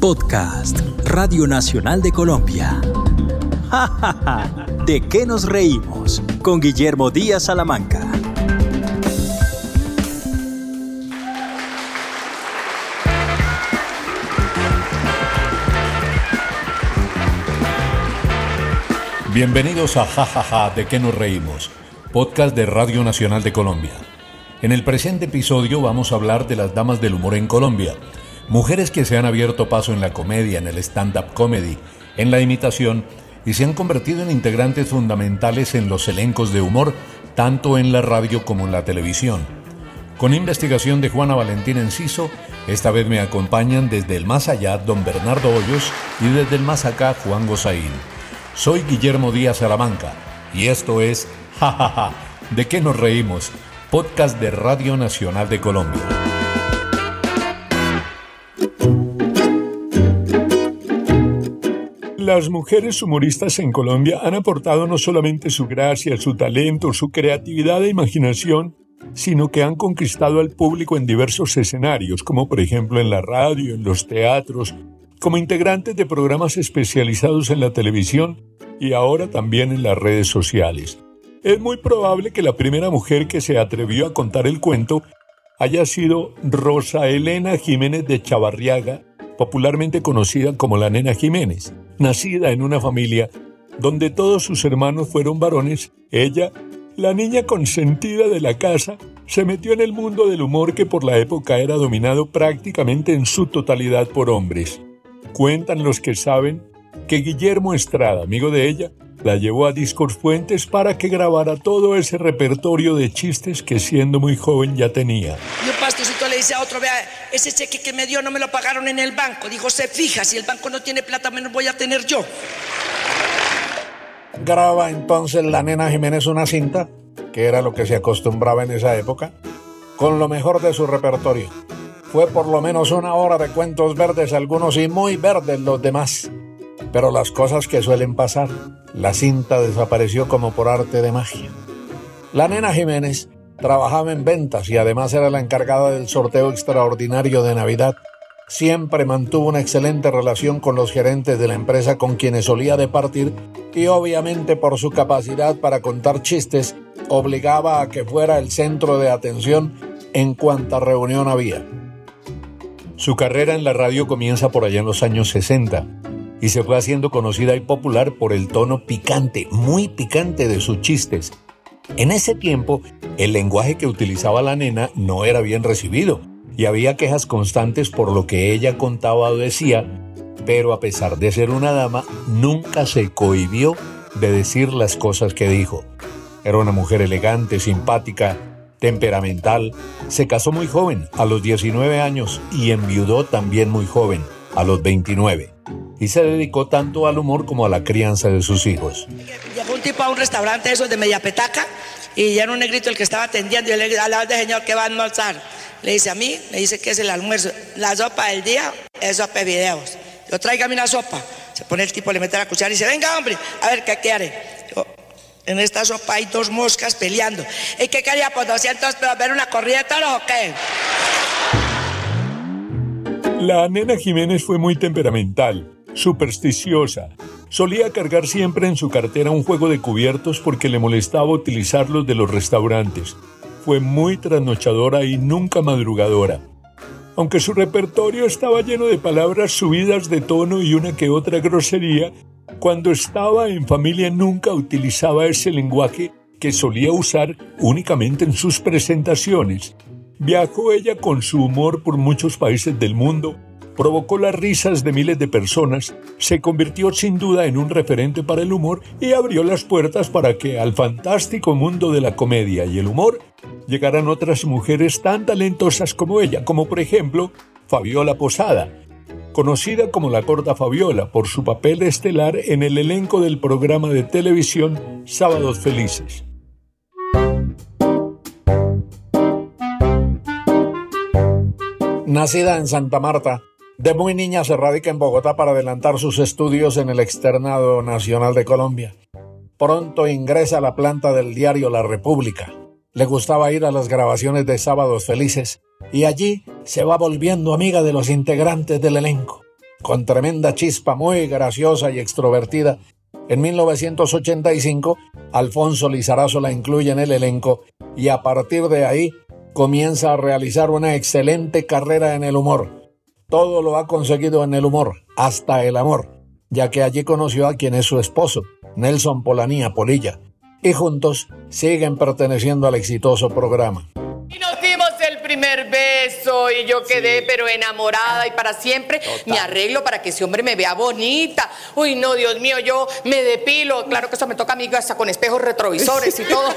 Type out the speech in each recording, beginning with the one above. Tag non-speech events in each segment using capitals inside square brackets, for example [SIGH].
Podcast Radio Nacional de Colombia. ¡Ja, ja, ja! ¿De qué nos reímos? Con Guillermo Díaz Salamanca. Bienvenidos a Jajaja, ¿de qué nos reímos? Podcast de Radio Nacional de Colombia. En el presente episodio vamos a hablar de las damas del humor en Colombia, mujeres que se han abierto paso en la comedia, en el stand-up comedy, en la imitación y se han convertido en integrantes fundamentales en los elencos de humor, tanto en la radio como en la televisión. Con investigación de Juana Valentina Enciso, esta vez me acompañan desde el más allá don Bernardo Hoyos y desde el más acá Juan Gozaín. Soy Guillermo Díaz Salamanca y esto es Jajaja, ¿de qué nos reímos? Podcast de Radio Nacional de Colombia. Las mujeres humoristas en Colombia han aportado no solamente su gracia, su talento, su creatividad e imaginación, sino que han conquistado al público en diversos escenarios, como por ejemplo en la radio, en los teatros, como integrantes de programas especializados en la televisión y ahora también en las redes sociales. Es muy probable que la primera mujer que se atrevió a contar el cuento haya sido Rosa Elena Jiménez de Chavarriaga, popularmente conocida como la Nena Jiménez. Nacida en una familia donde todos sus hermanos fueron varones, ella, la niña consentida de la casa, se metió en el mundo del humor que por la época era dominado prácticamente en su totalidad por hombres. Cuentan los que saben que Guillermo Estrada, amigo de ella, la llevó a Discos Fuentes para que grabara todo ese repertorio de chistes que siendo muy joven ya tenía. Y un pastorcito le dice a otro, vea, ese cheque que me dio no me lo pagaron en el banco. Dijo, se fija, si el banco no tiene plata, menos voy a tener yo. Graba entonces la nena Jiménez una cinta, que era lo que se acostumbraba en esa época, con lo mejor de su repertorio. Fue por lo menos una hora de cuentos verdes algunos y muy verdes los demás. Pero las cosas que suelen pasar, la cinta desapareció como por arte de magia. La nena Jiménez trabajaba en ventas y además era la encargada del sorteo extraordinario de Navidad. Siempre mantuvo una excelente relación con los gerentes de la empresa con quienes solía departir y obviamente por su capacidad para contar chistes obligaba a que fuera el centro de atención en cuanta reunión había. Su carrera en la radio comienza por allá en los años 60 y se fue haciendo conocida y popular por el tono picante, muy picante de sus chistes. En ese tiempo, el lenguaje que utilizaba la nena no era bien recibido y había quejas constantes por lo que ella contaba o decía, pero a pesar de ser una dama, nunca se cohibió de decir las cosas que dijo. Era una mujer elegante, simpática, temperamental, se casó muy joven, a los 19 años, y enviudó también muy joven, a los 29 y se dedicó tanto al humor como a la crianza de sus hijos. Llegó un tipo a un restaurante esos de media petaca y ya era un negrito el que estaba atendiendo y le dije, al señor que va a almorzar. Le dice a mí, le dice que es el almuerzo. La sopa del día es sopa de videos. Yo tráigame una sopa. Se pone el tipo, le mete la cuchara y dice, venga hombre, a ver qué quiere. Yo, en esta sopa hay dos moscas peleando. ¿Y qué quería por 200 pero ver una corrida de toros o qué? La nena Jiménez fue muy temperamental supersticiosa. Solía cargar siempre en su cartera un juego de cubiertos porque le molestaba utilizarlos de los restaurantes. Fue muy trasnochadora y nunca madrugadora. Aunque su repertorio estaba lleno de palabras subidas de tono y una que otra grosería, cuando estaba en familia nunca utilizaba ese lenguaje que solía usar únicamente en sus presentaciones. Viajó ella con su humor por muchos países del mundo provocó las risas de miles de personas, se convirtió sin duda en un referente para el humor y abrió las puertas para que al fantástico mundo de la comedia y el humor llegaran otras mujeres tan talentosas como ella, como por ejemplo Fabiola Posada, conocida como la corta Fabiola por su papel estelar en el elenco del programa de televisión Sábados Felices. Nacida en Santa Marta, de muy niña se radica en Bogotá para adelantar sus estudios en el Externado Nacional de Colombia. Pronto ingresa a la planta del diario La República. Le gustaba ir a las grabaciones de Sábados Felices y allí se va volviendo amiga de los integrantes del elenco. con tremenda chispa muy graciosa y extrovertida, en 1985 Alfonso Lizarazo la incluye en el elenco y a partir de ahí comienza a realizar una excelente carrera en el humor. Todo lo ha conseguido en el humor, hasta el amor, ya que allí conoció a quien es su esposo, Nelson Polanía Polilla, y juntos siguen perteneciendo al exitoso programa primer beso y yo quedé pero enamorada y para siempre me arreglo para que ese hombre me vea bonita. Uy, no, Dios mío, yo me depilo. Claro que eso me toca a mí hasta con espejos retrovisores y todo.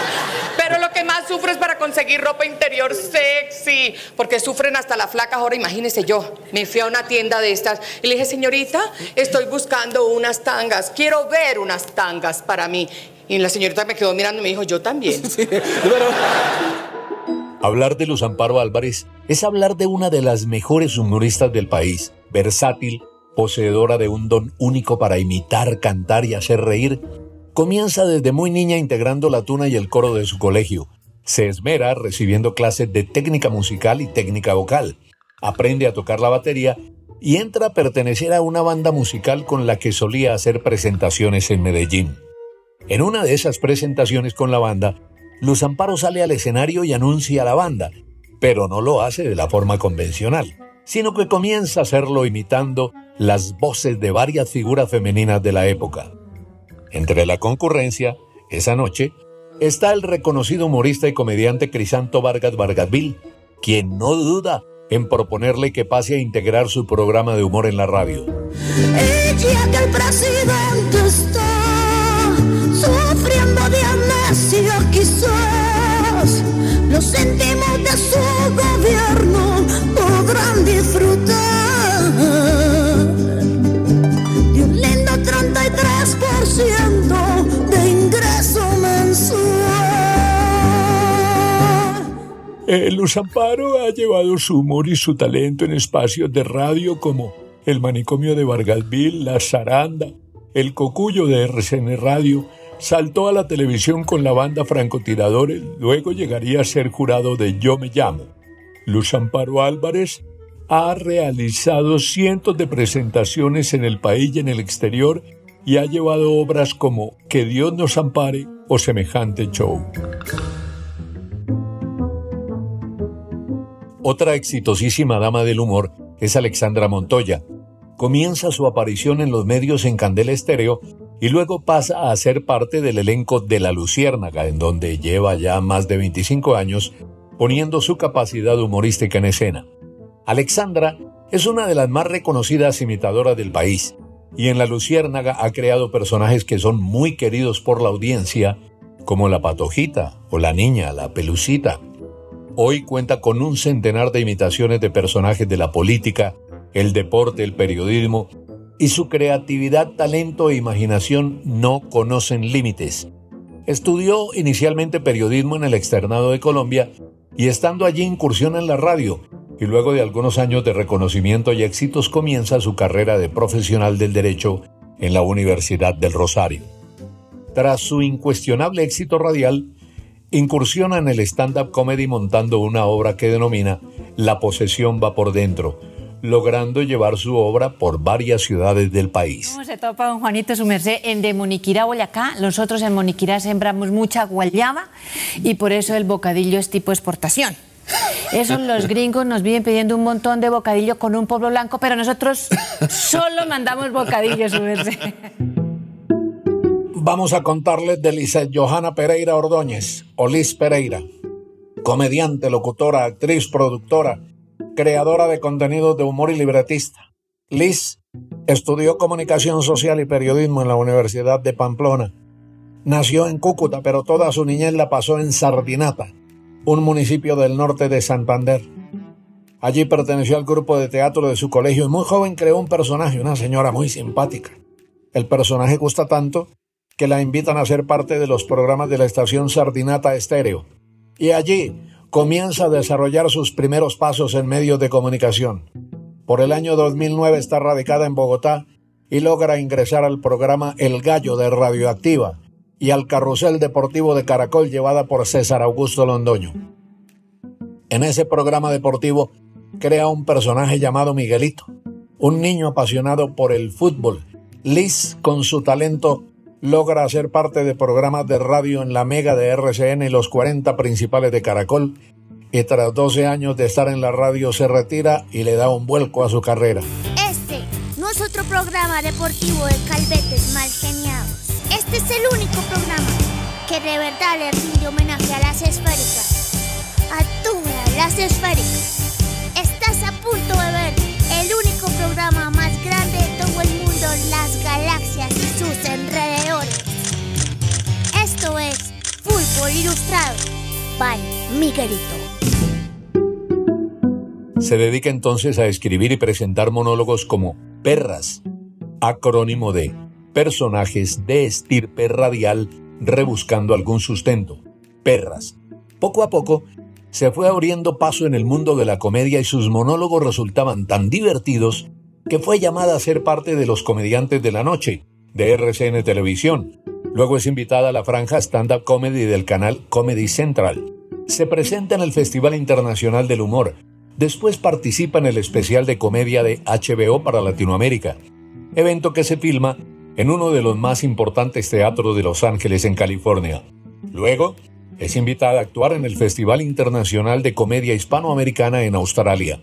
[LAUGHS] Pero lo que más sufro es para conseguir ropa interior sexy, porque sufren hasta la flaca. Ahora imagínese yo, me fui a una tienda de estas y le dije, señorita, estoy buscando unas tangas, quiero ver unas tangas para mí. Y la señorita me quedó mirando y me dijo, yo también. [LAUGHS] Hablar de Luz Amparo Álvarez es hablar de una de las mejores humoristas del país, versátil, poseedora de un don único para imitar, cantar y hacer reír. Comienza desde muy niña integrando la tuna y el coro de su colegio. Se esmera recibiendo clases de técnica musical y técnica vocal. Aprende a tocar la batería y entra a pertenecer a una banda musical con la que solía hacer presentaciones en Medellín. En una de esas presentaciones con la banda, Luz Amparo sale al escenario y anuncia a la banda, pero no lo hace de la forma convencional, sino que comienza a hacerlo imitando las voces de varias figuras femeninas de la época. Entre la concurrencia, esa noche, está el reconocido humorista y comediante Crisanto Vargas Vargasville, quien no duda en proponerle que pase a integrar su programa de humor en la radio. sufriendo de quizás sentimos de su gobierno podrán disfrutar de un lindo 33% de ingreso mensual. El Luz Amparo ha llevado su humor y su talento en espacios de radio como el manicomio de Vargasville, La Zaranda, el cocuyo de RCN Radio, Saltó a la televisión con la banda Francotiradores, luego llegaría a ser jurado de Yo Me Llamo. Luz Amparo Álvarez ha realizado cientos de presentaciones en el país y en el exterior y ha llevado obras como Que Dios nos ampare o semejante show. Otra exitosísima dama del humor es Alexandra Montoya. Comienza su aparición en los medios en Candela Estéreo y luego pasa a ser parte del elenco de La Luciérnaga, en donde lleva ya más de 25 años poniendo su capacidad humorística en escena. Alexandra es una de las más reconocidas imitadoras del país, y en La Luciérnaga ha creado personajes que son muy queridos por la audiencia, como la patojita o la niña, la pelucita. Hoy cuenta con un centenar de imitaciones de personajes de la política, el deporte, el periodismo y su creatividad, talento e imaginación no conocen límites. Estudió inicialmente periodismo en el externado de Colombia y estando allí incursiona en la radio y luego de algunos años de reconocimiento y éxitos comienza su carrera de profesional del derecho en la Universidad del Rosario. Tras su incuestionable éxito radial, incursiona en el stand-up comedy montando una obra que denomina La posesión va por dentro, logrando llevar su obra por varias ciudades del país. ¿Cómo se topa, don Juanito, su merced, en de Moniquirá, Boyacá? Nosotros en Moniquirá sembramos mucha guayaba y por eso el bocadillo es tipo exportación. Esos los [LAUGHS] gringos nos vienen pidiendo un montón de bocadillo con un pueblo blanco, pero nosotros solo mandamos bocadillo, su merced. Vamos a contarles de Lizeth Johanna Pereira Ordóñez, o Liz Pereira, comediante, locutora, actriz, productora, creadora de contenidos de humor y libretista. Liz estudió comunicación social y periodismo en la Universidad de Pamplona. Nació en Cúcuta, pero toda su niñez la pasó en Sardinata, un municipio del norte de Santander. Allí perteneció al grupo de teatro de su colegio y muy joven creó un personaje, una señora muy simpática. El personaje gusta tanto que la invitan a ser parte de los programas de la estación Sardinata Estéreo. Y allí comienza a desarrollar sus primeros pasos en medios de comunicación. Por el año 2009 está radicada en Bogotá y logra ingresar al programa El Gallo de Radioactiva y al Carrusel Deportivo de Caracol llevada por César Augusto Londoño. En ese programa deportivo crea un personaje llamado Miguelito, un niño apasionado por el fútbol. Liz, con su talento, logra hacer parte de programas de radio en la Mega de RCN y los 40 principales de Caracol, y tras 12 años de estar en la radio se retira y le da un vuelco a su carrera. Este no es otro programa deportivo de calvetes mal geniados. Este es el único programa que de verdad le rinde homenaje a las esféricas. A todas las esféricas. Estás a punto de ver el único programa más grande de todo el mundo, las galaxias y sus alrededores. Esto es Fútbol Ilustrado by Miguelito. Se dedica entonces a escribir y presentar monólogos como Perras, acrónimo de personajes de estirpe radial rebuscando algún sustento. Perras. Poco a poco se fue abriendo paso en el mundo de la comedia y sus monólogos resultaban tan divertidos que fue llamada a ser parte de los comediantes de la noche, de RCN Televisión. Luego es invitada a la franja stand-up comedy del canal Comedy Central. Se presenta en el Festival Internacional del Humor. Después participa en el especial de comedia de HBO para Latinoamérica, evento que se filma en uno de los más importantes teatros de Los Ángeles, en California. Luego, es invitada a actuar en el Festival Internacional de Comedia Hispanoamericana en Australia.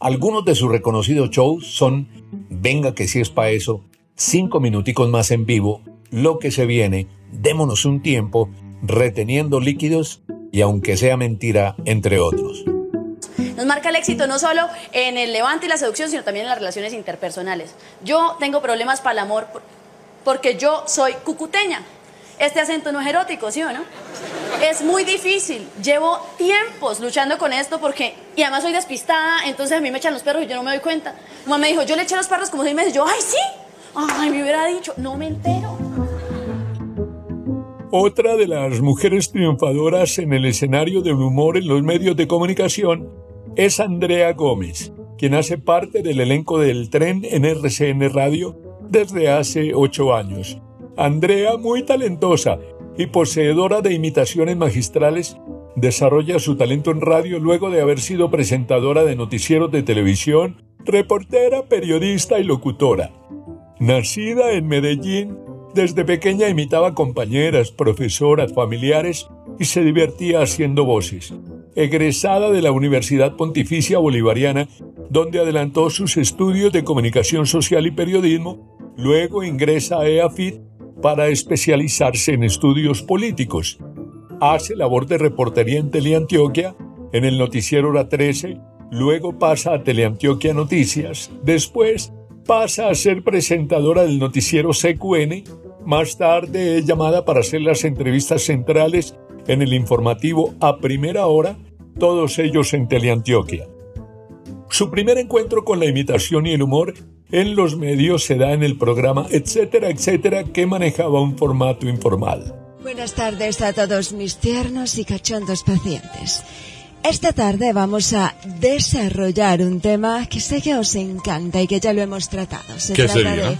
Algunos de sus reconocidos shows son Venga que si es pa' eso, Cinco minuticos más en vivo, Lo que se viene, Démonos un tiempo, Reteniendo líquidos y Aunque sea mentira, entre otros. Nos marca el éxito no solo en el levante y la seducción, sino también en las relaciones interpersonales. Yo tengo problemas para el amor porque yo soy cucuteña. Este acento no es erótico, ¿sí o no? Es muy difícil. Llevo tiempos luchando con esto porque, y además soy despistada, entonces a mí me echan los perros y yo no me doy cuenta. Mamá me dijo, yo le eché los perros como seis meses. Yo, ay, sí. Ay, me hubiera dicho, no me entero. Otra de las mujeres triunfadoras en el escenario del humor en los medios de comunicación es Andrea Gómez, quien hace parte del elenco del tren en RCN Radio desde hace ocho años. Andrea, muy talentosa y poseedora de imitaciones magistrales, desarrolla su talento en radio luego de haber sido presentadora de noticieros de televisión, reportera, periodista y locutora. Nacida en Medellín, desde pequeña imitaba compañeras, profesoras, familiares y se divertía haciendo voces. Egresada de la Universidad Pontificia Bolivariana, donde adelantó sus estudios de comunicación social y periodismo, luego ingresa a EAFIT para especializarse en estudios políticos. Hace labor de reportería en Teleantioquia, en el noticiero La 13, luego pasa a Teleantioquia Noticias, después pasa a ser presentadora del noticiero CQN, más tarde es llamada para hacer las entrevistas centrales en el informativo a primera hora, todos ellos en Teleantioquia. Su primer encuentro con la imitación y el humor en los medios se da en el programa etcétera, etcétera, que manejaba un formato informal. Buenas tardes a todos mis tiernos y cachondos pacientes. Esta tarde vamos a desarrollar un tema que sé que os encanta y que ya lo hemos tratado. Se ¿Qué trata sería? de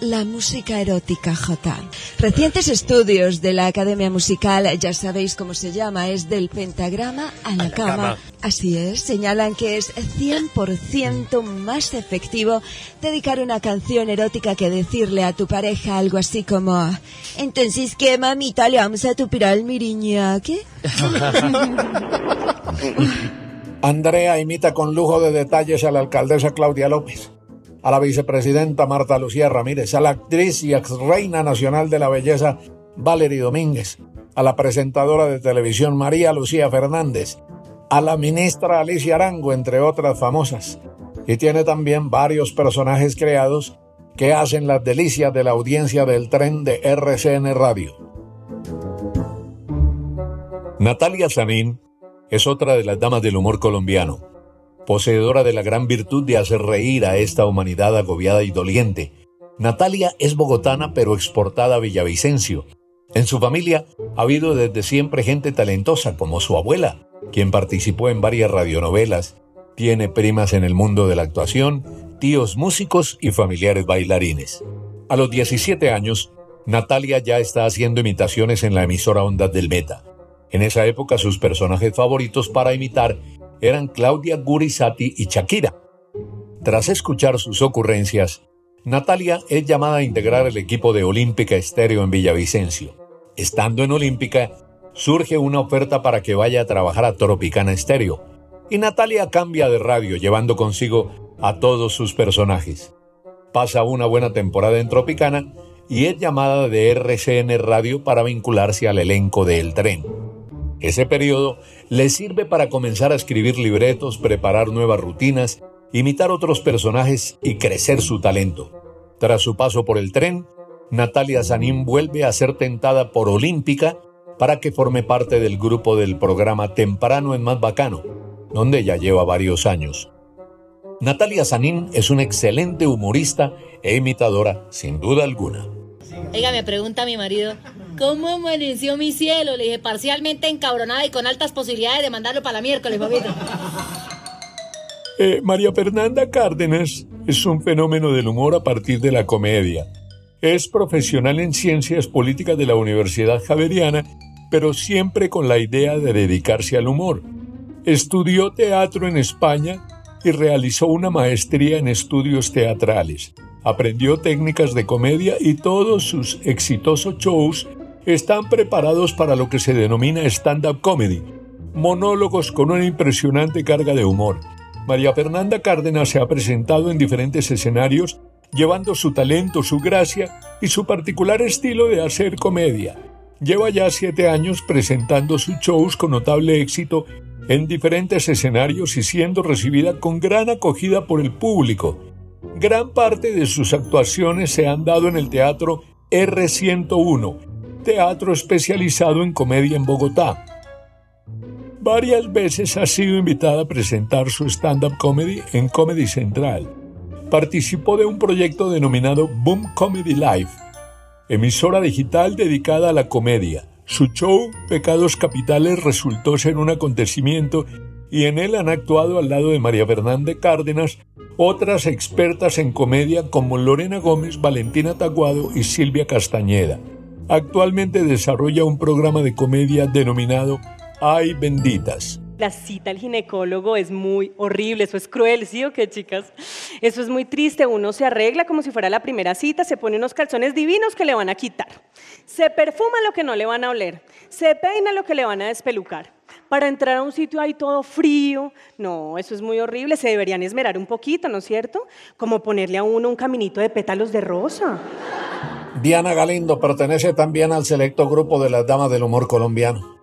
la música erótica J. Recientes estudios de la Academia Musical, ya sabéis cómo se llama, es del pentagrama a la, cama. cama. Así es, señalan que es 100% más efectivo dedicar una canción erótica que decirle a tu pareja algo así como Entonces, ¿qué mamita le vamos a tupir al miriñaque? [LAUGHS] Andrea imita con lujo de detalles a la alcaldesa Claudia López, a la vicepresidenta Marta Lucía Ramírez, a la actriz y ex reina nacional de la belleza Valerie Domínguez, a la presentadora de televisión María Lucía Fernández, a la ministra Alicia Arango, entre otras famosas. Y tiene también varios personajes creados que hacen las delicias de la audiencia del tren de RCN Radio. Natalia Sanín es otra de las damas del humor colombiano, poseedora de la gran virtud de hacer reír a esta humanidad agobiada y doliente. Natalia es bogotana pero exportada a Villavicencio. En su familia ha habido desde siempre gente talentosa como su abuela, quien participó en varias radionovelas, tiene primas en el mundo de la actuación, tíos músicos y familiares bailarines. A los 17 años, Natalia ya está haciendo imitaciones en la emisora Ondas del Meta. En esa época sus personajes favoritos para imitar eran Claudia Gurizati y Shakira. Tras escuchar sus ocurrencias, Natalia es llamada a integrar el equipo de Olímpica Estéreo en Villavicencio. Estando en Olímpica, surge una oferta para que vaya a trabajar a Tropicana Estéreo, y Natalia cambia de radio llevando consigo a todos sus personajes. Pasa una buena temporada en Tropicana y es llamada de RCN Radio para vincularse al elenco de El Tren. Ese periodo le sirve para comenzar a escribir libretos, preparar nuevas rutinas, imitar otros personajes y crecer su talento. Tras su paso por el tren, Natalia Sanín vuelve a ser tentada por Olímpica para que forme parte del grupo del programa Temprano en Más Bacano, donde ya lleva varios años. Natalia Sanín es una excelente humorista e imitadora, sin duda alguna. Oiga, me pregunta mi marido, ¿cómo amaneció mi cielo? Le dije, parcialmente encabronada y con altas posibilidades de mandarlo para la miércoles, papito. Eh, María Fernanda Cárdenas es un fenómeno del humor a partir de la comedia. Es profesional en ciencias políticas de la Universidad Javeriana, pero siempre con la idea de dedicarse al humor. Estudió teatro en España y realizó una maestría en estudios teatrales. Aprendió técnicas de comedia y todos sus exitosos shows están preparados para lo que se denomina stand-up comedy, monólogos con una impresionante carga de humor. María Fernanda Cárdenas se ha presentado en diferentes escenarios llevando su talento, su gracia y su particular estilo de hacer comedia. Lleva ya siete años presentando sus shows con notable éxito en diferentes escenarios y siendo recibida con gran acogida por el público. Gran parte de sus actuaciones se han dado en el teatro R101, teatro especializado en comedia en Bogotá. Varias veces ha sido invitada a presentar su stand-up comedy en Comedy Central. Participó de un proyecto denominado Boom Comedy Live, emisora digital dedicada a la comedia. Su show Pecados Capitales resultó ser un acontecimiento y en él han actuado al lado de María Fernández Cárdenas otras expertas en comedia como Lorena Gómez, Valentina Taguado y Silvia Castañeda. Actualmente desarrolla un programa de comedia denominado Ay benditas. La cita al ginecólogo es muy horrible, eso es cruel, ¿sí o qué, chicas? Eso es muy triste, uno se arregla como si fuera la primera cita, se pone unos calzones divinos que le van a quitar, se perfuma lo que no le van a oler, se peina lo que le van a despelucar. Para entrar a un sitio ahí todo frío, no, eso es muy horrible, se deberían esmerar un poquito, ¿no es cierto? Como ponerle a uno un caminito de pétalos de rosa. Diana Galindo pertenece también al selecto grupo de las damas del humor colombiano.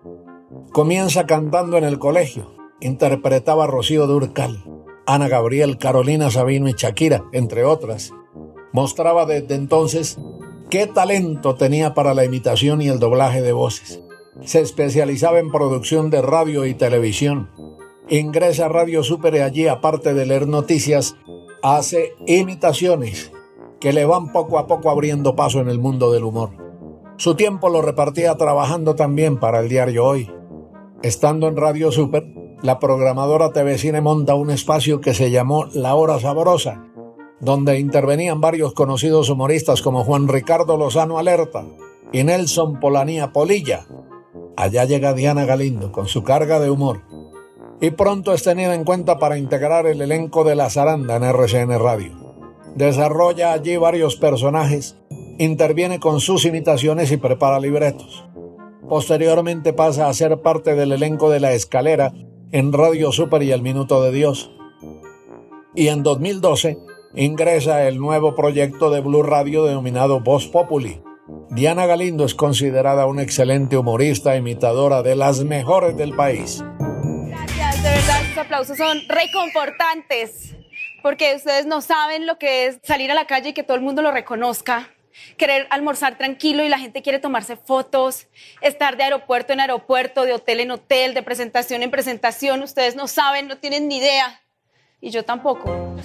Comienza cantando en el colegio. Interpretaba a Rocío Durcal, Ana Gabriel, Carolina Sabino y Shakira, entre otras. Mostraba desde entonces qué talento tenía para la imitación y el doblaje de voces. Se especializaba en producción de radio y televisión. Ingresa a Radio Super y allí, aparte de leer noticias, hace imitaciones que le van poco a poco abriendo paso en el mundo del humor. Su tiempo lo repartía trabajando también para el diario Hoy. Estando en Radio Super, la programadora TV Cine monta un espacio que se llamó La Hora Sabrosa, donde intervenían varios conocidos humoristas como Juan Ricardo Lozano Alerta y Nelson Polanía Polilla. Allá llega Diana Galindo con su carga de humor y pronto es tenida en cuenta para integrar el elenco de La Zaranda en RCN Radio. Desarrolla allí varios personajes, interviene con sus imitaciones y prepara libretos. Posteriormente pasa a ser parte del elenco de La Escalera en Radio Super y El Minuto de Dios. Y en 2012 ingresa el nuevo proyecto de Blue Radio denominado Voz Populi. Diana Galindo es considerada una excelente humorista imitadora de las mejores del país. Gracias, de verdad, sus aplausos son reconfortantes, porque ustedes no saben lo que es salir a la calle y que todo el mundo lo reconozca querer almorzar tranquilo y la gente quiere tomarse fotos, estar de aeropuerto en aeropuerto, de hotel en hotel, de presentación en presentación. Ustedes no saben, no tienen ni idea. Y yo tampoco.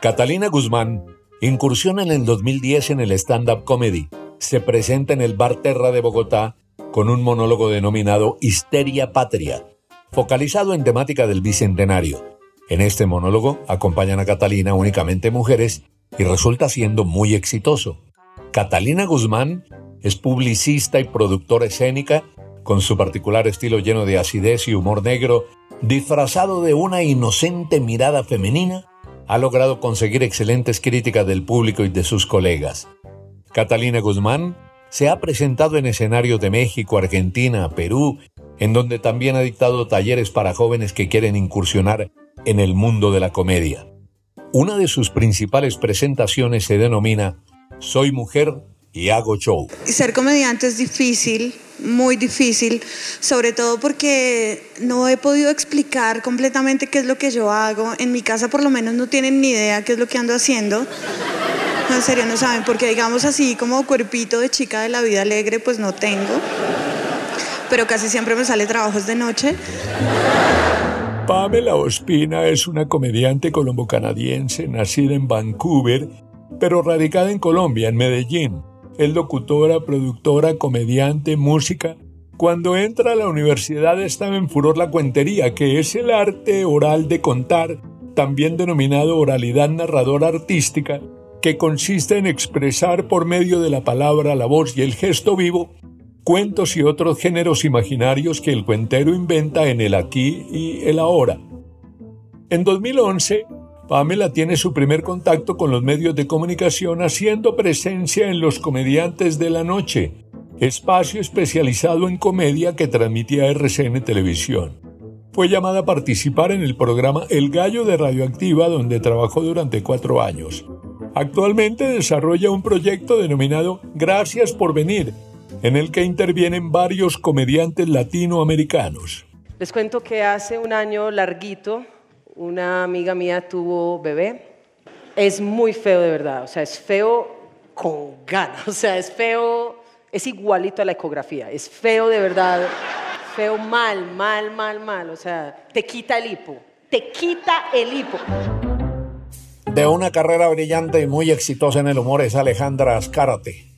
Catalina Guzmán incursiona en el 2010 en el stand-up comedy. Se presenta en el Bar Terra de Bogotá con un monólogo denominado Histeria Patria, focalizado en temática del Bicentenario. En este monólogo acompañan a Catalina únicamente mujeres y resulta siendo muy exitoso. Catalina Guzmán es publicista y productora escénica, con su particular estilo lleno de acidez y humor negro, disfrazado de una inocente mirada femenina, ha logrado conseguir excelentes críticas del público y de sus colegas. Catalina Guzmán se ha presentado en escenarios de México, Argentina, Perú, en donde también ha dictado talleres para jóvenes que quieren incursionar en el mundo de la comedia. Una de sus principales presentaciones se denomina Soy mujer y hago show. Ser comediante es difícil, muy difícil, sobre todo porque no he podido explicar completamente qué es lo que yo hago. En mi casa por lo menos no tienen ni idea qué es lo que ando haciendo. En serio, no saben, porque digamos así como cuerpito de chica de la vida alegre, pues no tengo. Pero casi siempre me sale trabajos de noche. Pamela Ospina es una comediante colombo-canadiense nacida en Vancouver, pero radicada en Colombia, en Medellín. Es locutora, productora, comediante, música. Cuando entra a la universidad estaba en furor la cuentería, que es el arte oral de contar, también denominado oralidad narradora artística, que consiste en expresar por medio de la palabra, la voz y el gesto vivo cuentos y otros géneros imaginarios que el cuentero inventa en el aquí y el ahora. En 2011, Pamela tiene su primer contacto con los medios de comunicación haciendo presencia en Los Comediantes de la Noche, espacio especializado en comedia que transmitía RCN Televisión. Fue llamada a participar en el programa El Gallo de Radioactiva, donde trabajó durante cuatro años. Actualmente desarrolla un proyecto denominado Gracias por venir, en el que intervienen varios comediantes latinoamericanos. Les cuento que hace un año larguito una amiga mía tuvo bebé. Es muy feo de verdad, o sea, es feo con ganas, [LAUGHS] o sea, es feo, es igualito a la ecografía, es feo de verdad, feo mal, mal, mal, mal, o sea, te quita el hipo, te quita el hipo. De una carrera brillante y muy exitosa en el humor es Alejandra Azcárate,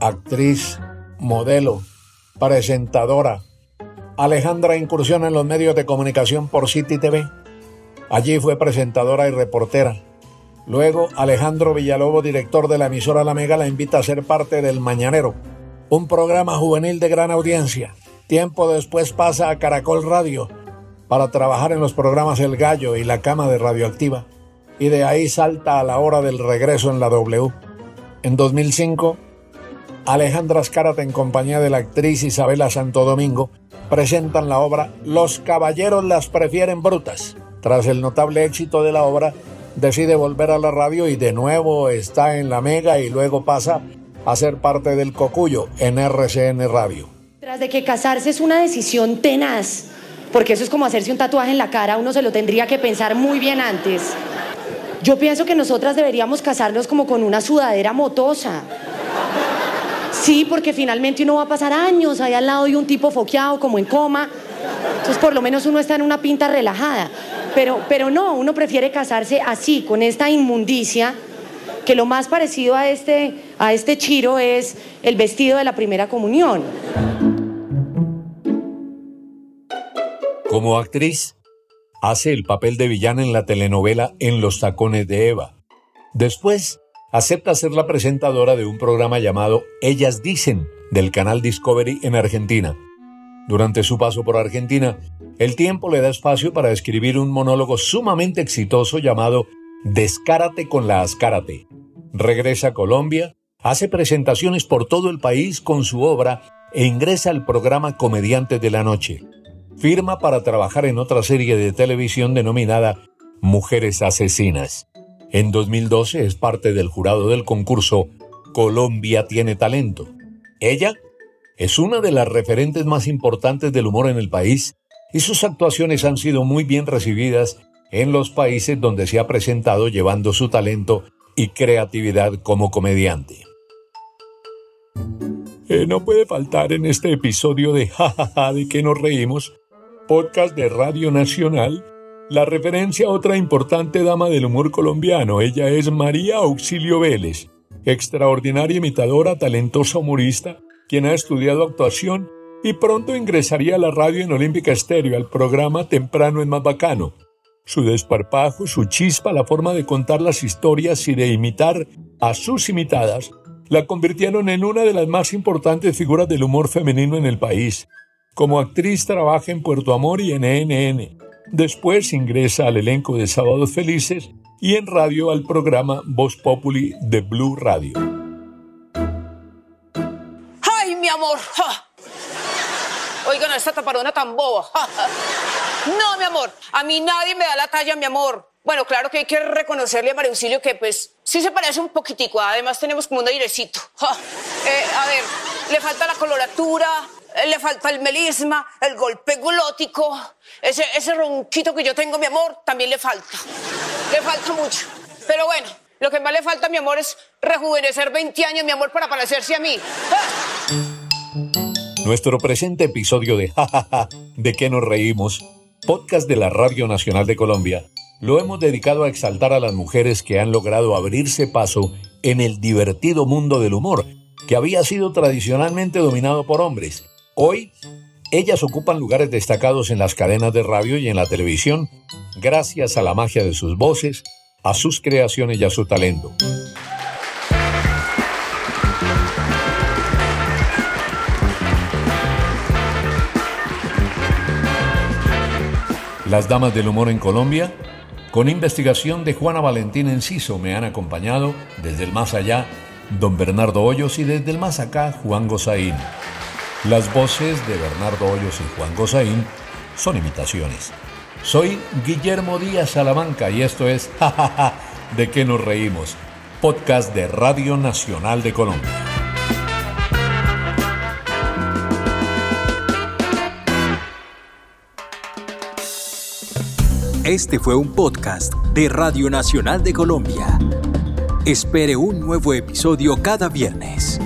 actriz, modelo, presentadora. Alejandra incursiona en los medios de comunicación por City TV. Allí fue presentadora y reportera. Luego, Alejandro Villalobos, director de la emisora La Mega, la invita a ser parte del Mañanero, un programa juvenil de gran audiencia. Tiempo después pasa a Caracol Radio para trabajar en los programas El Gallo y La Cama de Radioactiva. Y de ahí salta a la hora del regreso en la W. En 2005, Alejandra Azcárate en compañía de la actriz Isabela Santo Domingo presentan la obra Los caballeros las prefieren brutas. Tras el notable éxito de la obra, decide volver a la radio y de nuevo está en la Mega y luego pasa a ser parte del Cocuyo en RCN Radio. Tras de que casarse es una decisión tenaz, porque eso es como hacerse un tatuaje en la cara, uno se lo tendría que pensar muy bien antes. Yo pienso que nosotras deberíamos casarnos como con una sudadera motosa. Sí, porque finalmente uno va a pasar años ahí al lado de un tipo foqueado, como en coma. Entonces, por lo menos uno está en una pinta relajada. Pero, pero no, uno prefiere casarse así, con esta inmundicia, que lo más parecido a este, a este chiro es el vestido de la primera comunión. Como actriz, hace el papel de villana en la telenovela En los tacones de Eva. Después, acepta ser la presentadora de un programa llamado Ellas Dicen del canal Discovery en Argentina. Durante su paso por Argentina, el tiempo le da espacio para escribir un monólogo sumamente exitoso llamado Descárate con la Ascárate. Regresa a Colombia, hace presentaciones por todo el país con su obra e ingresa al programa Comediantes de la Noche. Firma para trabajar en otra serie de televisión denominada Mujeres Asesinas. En 2012 es parte del jurado del concurso Colombia tiene talento. Ella es una de las referentes más importantes del humor en el país y sus actuaciones han sido muy bien recibidas en los países donde se ha presentado llevando su talento y creatividad como comediante. Eh, no puede faltar en este episodio de Jajaja de que nos reímos, podcast de Radio Nacional, la referencia a otra importante dama del humor colombiano. Ella es María Auxilio Vélez, extraordinaria imitadora, talentosa humorista, quien ha estudiado actuación y pronto ingresaría a la radio en Olímpica Estéreo al programa Temprano es más. Su desparpajo, su chispa, la forma de contar las historias y de imitar a sus imitadas la convirtieron en una de las más importantes figuras del humor femenino en el país. Como actriz trabaja en Puerto Amor y en ENN. Después ingresa al elenco de Sábados Felices y en radio al programa Voz Populi de Blue Radio. ¡Ay, mi amor! ¡Ja! Oigan, esta taparona tan boba. No, mi amor, a mí nadie me da la talla, mi amor. Bueno, claro que hay que reconocerle a María que, pues, sí se parece un poquitico. Además, tenemos como un airecito. Eh, a ver, le falta la coloratura, le falta el melisma, el golpe glótico. Ese, ese ronquito que yo tengo, mi amor, también le falta. Le falta mucho. Pero bueno, lo que más le falta, mi amor, es rejuvenecer 20 años, mi amor, para parecerse a mí. Nuestro presente episodio de Jajaja, ¿de qué nos reímos? Podcast de la Radio Nacional de Colombia. Lo hemos dedicado a exaltar a las mujeres que han logrado abrirse paso en el divertido mundo del humor, que había sido tradicionalmente dominado por hombres. Hoy, ellas ocupan lugares destacados en las cadenas de radio y en la televisión, gracias a la magia de sus voces, a sus creaciones y a su talento. Las damas del humor en Colombia, con investigación de Juana Valentín Enciso, me han acompañado desde el más allá don Bernardo Hoyos y desde el más acá Juan Gozaín. Las voces de Bernardo Hoyos y Juan Gozaín son imitaciones. Soy Guillermo Díaz Salamanca y esto es Jajaja, ¿de qué nos reímos? Podcast de Radio Nacional de Colombia. Este fue un podcast de Radio Nacional de Colombia. Espere un nuevo episodio cada viernes.